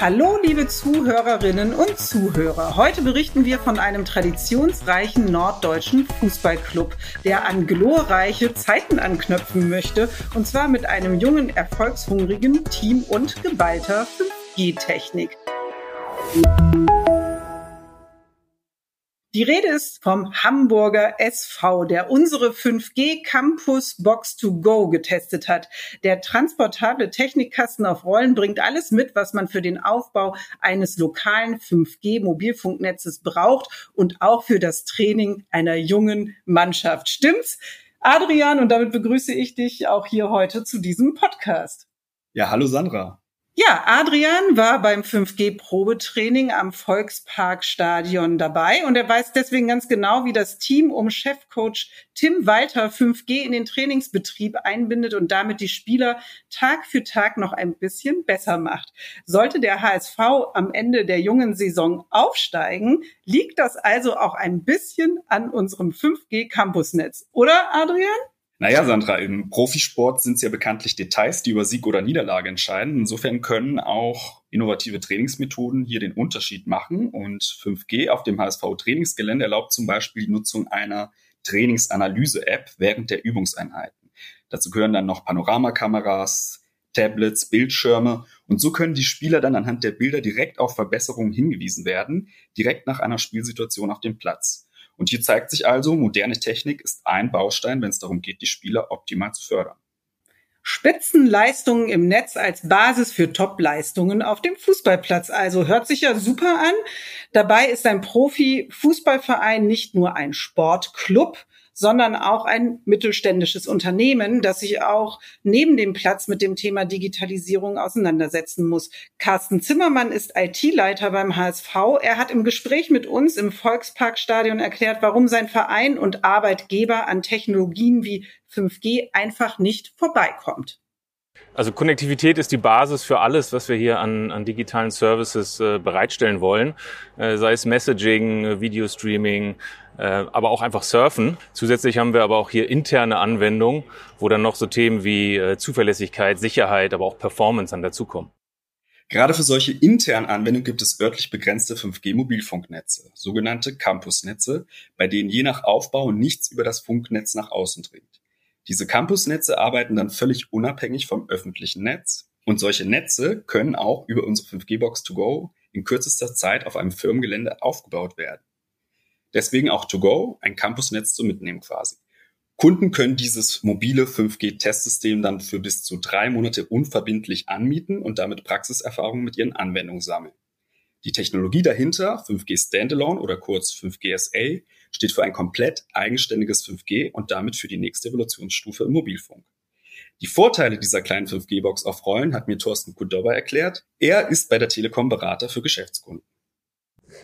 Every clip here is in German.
Hallo, liebe Zuhörerinnen und Zuhörer. Heute berichten wir von einem traditionsreichen norddeutschen Fußballclub, der an glorreiche Zeiten anknüpfen möchte, und zwar mit einem jungen, erfolgshungrigen Team und geballter 5G-Technik. Die Rede ist vom Hamburger SV, der unsere 5G Campus Box to Go getestet hat. Der transportable Technikkasten auf Rollen bringt alles mit, was man für den Aufbau eines lokalen 5G Mobilfunknetzes braucht und auch für das Training einer jungen Mannschaft. Stimmt's? Adrian, und damit begrüße ich dich auch hier heute zu diesem Podcast. Ja, hallo Sandra. Ja, Adrian war beim 5G-Probetraining am Volksparkstadion dabei und er weiß deswegen ganz genau, wie das Team um Chefcoach Tim Walter 5G in den Trainingsbetrieb einbindet und damit die Spieler Tag für Tag noch ein bisschen besser macht. Sollte der HSV am Ende der jungen Saison aufsteigen, liegt das also auch ein bisschen an unserem 5G-Campusnetz, oder Adrian? Naja, Sandra, im Profisport sind es ja bekanntlich Details, die über Sieg oder Niederlage entscheiden. Insofern können auch innovative Trainingsmethoden hier den Unterschied machen. Und 5G auf dem HSV-Trainingsgelände erlaubt zum Beispiel die Nutzung einer Trainingsanalyse-App während der Übungseinheiten. Dazu gehören dann noch Panoramakameras, Tablets, Bildschirme. Und so können die Spieler dann anhand der Bilder direkt auf Verbesserungen hingewiesen werden, direkt nach einer Spielsituation auf dem Platz. Und hier zeigt sich also, moderne Technik ist ein Baustein, wenn es darum geht, die Spieler optimal zu fördern. Spitzenleistungen im Netz als Basis für Top-Leistungen auf dem Fußballplatz. Also hört sich ja super an. Dabei ist ein Profi-Fußballverein nicht nur ein Sportclub, sondern auch ein mittelständisches Unternehmen, das sich auch neben dem Platz mit dem Thema Digitalisierung auseinandersetzen muss. Carsten Zimmermann ist IT-Leiter beim HSV. Er hat im Gespräch mit uns im Volksparkstadion erklärt, warum sein Verein und Arbeitgeber an Technologien wie 5G einfach nicht vorbeikommt. Also Konnektivität ist die Basis für alles, was wir hier an, an digitalen Services äh, bereitstellen wollen, äh, sei es Messaging, äh, Videostreaming, äh, aber auch einfach Surfen. Zusätzlich haben wir aber auch hier interne Anwendungen, wo dann noch so Themen wie äh, Zuverlässigkeit, Sicherheit, aber auch Performance dann dazukommen. Gerade für solche internen Anwendungen gibt es örtlich begrenzte 5G-Mobilfunknetze, sogenannte Campusnetze, bei denen je nach Aufbau nichts über das Funknetz nach außen dringt. Diese Campusnetze arbeiten dann völlig unabhängig vom öffentlichen Netz. Und solche Netze können auch über unsere 5G-Box to go in kürzester Zeit auf einem Firmengelände aufgebaut werden. Deswegen auch to go, ein Campusnetz zum Mitnehmen quasi. Kunden können dieses mobile 5G-Testsystem dann für bis zu drei Monate unverbindlich anmieten und damit Praxiserfahrungen mit ihren Anwendungen sammeln. Die Technologie dahinter, 5G Standalone oder kurz 5GSA, steht für ein komplett eigenständiges 5G und damit für die nächste Evolutionsstufe im Mobilfunk. Die Vorteile dieser kleinen 5G-Box auf Rollen hat mir Thorsten Kudowa erklärt. Er ist bei der Telekom Berater für Geschäftskunden.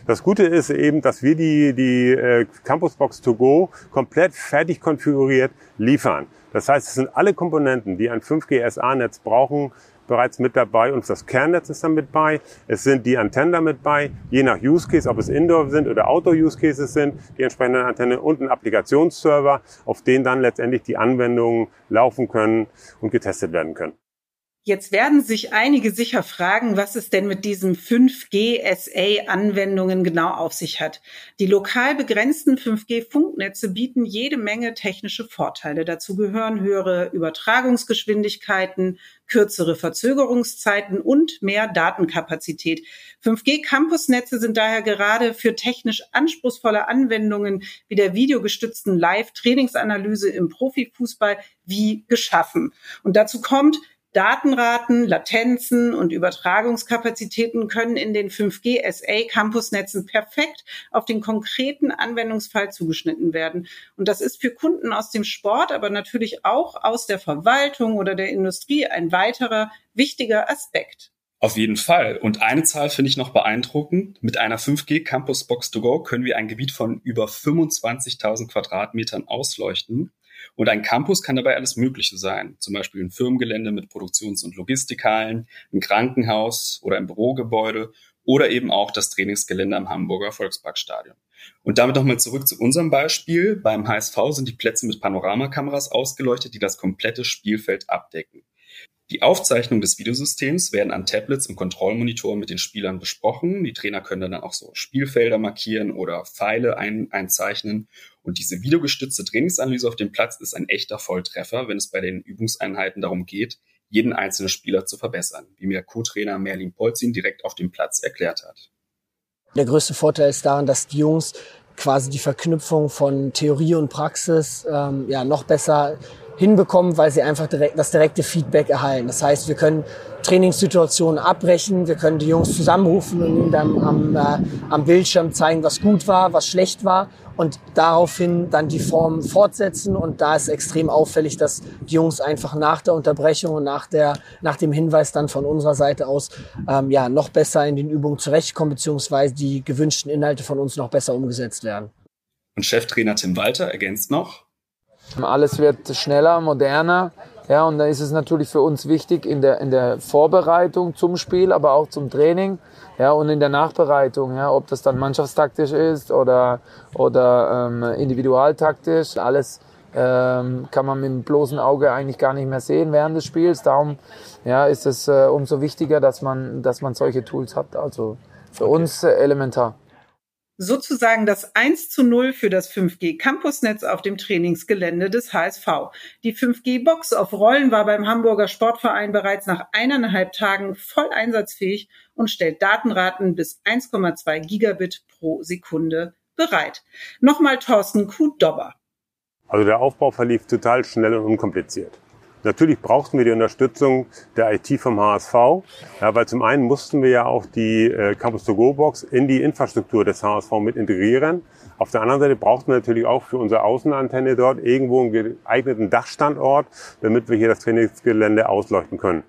Das Gute ist eben, dass wir die, die äh, Campusbox to go komplett fertig konfiguriert liefern. Das heißt, es sind alle Komponenten, die ein 5G SA-Netz brauchen, bereits mit dabei und das Kernnetz ist dann mit bei. Es sind die Antennen da mit bei, je nach Use Case, ob es Indoor sind oder Outdoor Use Cases sind, die entsprechenden Antennen und ein Applikationsserver, auf den dann letztendlich die Anwendungen laufen können und getestet werden können. Jetzt werden sich einige sicher fragen, was es denn mit diesen 5G-SA-Anwendungen genau auf sich hat. Die lokal begrenzten 5G-Funknetze bieten jede Menge technische Vorteile. Dazu gehören höhere Übertragungsgeschwindigkeiten, kürzere Verzögerungszeiten und mehr Datenkapazität. 5G-Campusnetze sind daher gerade für technisch anspruchsvolle Anwendungen wie der videogestützten Live-Trainingsanalyse im Profifußball wie geschaffen. Und dazu kommt, Datenraten, Latenzen und Übertragungskapazitäten können in den 5G SA Campusnetzen perfekt auf den konkreten Anwendungsfall zugeschnitten werden. Und das ist für Kunden aus dem Sport, aber natürlich auch aus der Verwaltung oder der Industrie ein weiterer wichtiger Aspekt. Auf jeden Fall. Und eine Zahl finde ich noch beeindruckend. Mit einer 5G Campus Box to Go können wir ein Gebiet von über 25.000 Quadratmetern ausleuchten und ein Campus kann dabei alles Mögliche sein, zum Beispiel ein Firmengelände mit Produktions- und Logistikhallen, ein Krankenhaus oder ein Bürogebäude oder eben auch das Trainingsgelände am Hamburger Volksparkstadion. Und damit nochmal zurück zu unserem Beispiel. Beim HSV sind die Plätze mit Panoramakameras ausgeleuchtet, die das komplette Spielfeld abdecken. Die Aufzeichnungen des Videosystems werden an Tablets und Kontrollmonitoren mit den Spielern besprochen. Die Trainer können dann auch so Spielfelder markieren oder Pfeile ein, einzeichnen. Und diese videogestützte Trainingsanalyse auf dem Platz ist ein echter Volltreffer, wenn es bei den Übungseinheiten darum geht, jeden einzelnen Spieler zu verbessern, wie mir Co-Trainer Merlin Polzin direkt auf dem Platz erklärt hat. Der größte Vorteil ist daran, dass die Jungs quasi die Verknüpfung von Theorie und Praxis ähm, ja noch besser hinbekommen, weil sie einfach direkt, das direkte Feedback erhalten. Das heißt, wir können Trainingssituationen abbrechen, wir können die Jungs zusammenrufen und ihnen dann am, äh, am Bildschirm zeigen, was gut war, was schlecht war und daraufhin dann die Form fortsetzen. Und da ist extrem auffällig, dass die Jungs einfach nach der Unterbrechung und nach, der, nach dem Hinweis dann von unserer Seite aus ähm, ja, noch besser in den Übungen zurechtkommen, beziehungsweise die gewünschten Inhalte von uns noch besser umgesetzt werden. Und Cheftrainer Tim Walter ergänzt noch, alles wird schneller, moderner. Ja, und da ist es natürlich für uns wichtig in der, in der Vorbereitung zum Spiel, aber auch zum Training. Ja, und in der Nachbereitung, ja, ob das dann mannschaftstaktisch ist oder, oder ähm, individualtaktisch, alles ähm, kann man mit dem bloßen Auge eigentlich gar nicht mehr sehen während des Spiels. Darum ja, ist es äh, umso wichtiger, dass man, dass man solche Tools hat. Also für okay. uns äh, elementar sozusagen das 1 zu 0 für das 5G Campusnetz auf dem Trainingsgelände des HSV. Die 5G Box auf Rollen war beim Hamburger Sportverein bereits nach eineinhalb Tagen voll einsatzfähig und stellt Datenraten bis 1,2 Gigabit pro Sekunde bereit. Nochmal Thorsten Kuh-Dobber. Also der Aufbau verlief total schnell und unkompliziert. Natürlich brauchten wir die Unterstützung der IT vom HSV, ja, weil zum einen mussten wir ja auch die äh, Campus to Go Box in die Infrastruktur des HSV mit integrieren. Auf der anderen Seite brauchten wir natürlich auch für unsere Außenantenne dort irgendwo einen geeigneten Dachstandort, damit wir hier das Trainingsgelände ausleuchten können.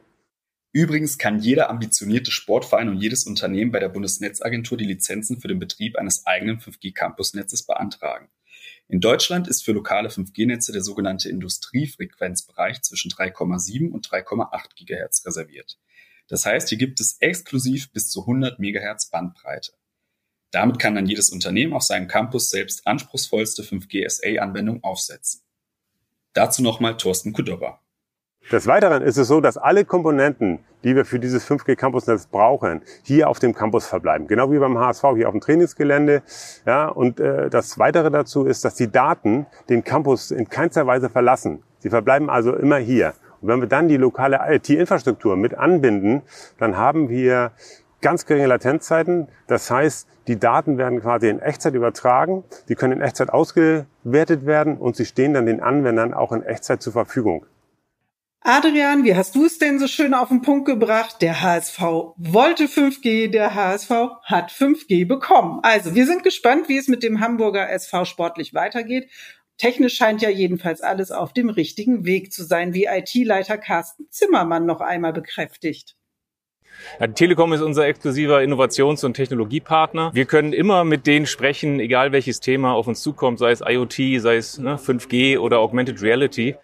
Übrigens kann jeder ambitionierte Sportverein und jedes Unternehmen bei der Bundesnetzagentur die Lizenzen für den Betrieb eines eigenen 5G-Campusnetzes beantragen. In Deutschland ist für lokale 5G-Netze der sogenannte Industriefrequenzbereich zwischen 3,7 und 3,8 GHz reserviert. Das heißt, hier gibt es exklusiv bis zu 100 MHz Bandbreite. Damit kann dann jedes Unternehmen auf seinem Campus selbst anspruchsvollste 5G SA-Anwendung aufsetzen. Dazu nochmal Thorsten Kudowa. Des Weiteren ist es so, dass alle Komponenten, die wir für dieses 5G Campusnetz brauchen, hier auf dem Campus verbleiben. Genau wie beim HSV hier auf dem Trainingsgelände. Ja, und äh, das Weitere dazu ist, dass die Daten den Campus in keinster Weise verlassen. Sie verbleiben also immer hier. Und wenn wir dann die lokale IT-Infrastruktur mit anbinden, dann haben wir ganz geringe Latenzzeiten. Das heißt, die Daten werden quasi in Echtzeit übertragen, die können in Echtzeit ausgewertet werden und sie stehen dann den Anwendern auch in Echtzeit zur Verfügung. Adrian, wie hast du es denn so schön auf den Punkt gebracht? Der HSV wollte 5G, der HSV hat 5G bekommen. Also, wir sind gespannt, wie es mit dem Hamburger SV sportlich weitergeht. Technisch scheint ja jedenfalls alles auf dem richtigen Weg zu sein, wie IT-Leiter Carsten Zimmermann noch einmal bekräftigt. Ja, die Telekom ist unser exklusiver Innovations- und Technologiepartner. Wir können immer mit denen sprechen, egal welches Thema auf uns zukommt, sei es IoT, sei es ne, 5G oder Augmented Reality.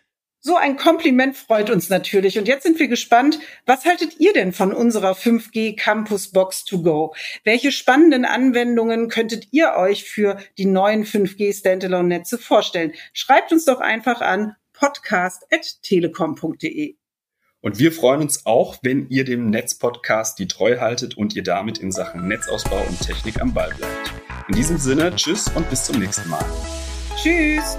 So ein Kompliment freut uns natürlich. Und jetzt sind wir gespannt, was haltet ihr denn von unserer 5G Campus Box to Go? Welche spannenden Anwendungen könntet ihr euch für die neuen 5G Standalone Netze vorstellen? Schreibt uns doch einfach an podcast.telekom.de. Und wir freuen uns auch, wenn ihr dem Netzpodcast die Treu haltet und ihr damit in Sachen Netzausbau und Technik am Ball bleibt. In diesem Sinne, tschüss und bis zum nächsten Mal. Tschüss.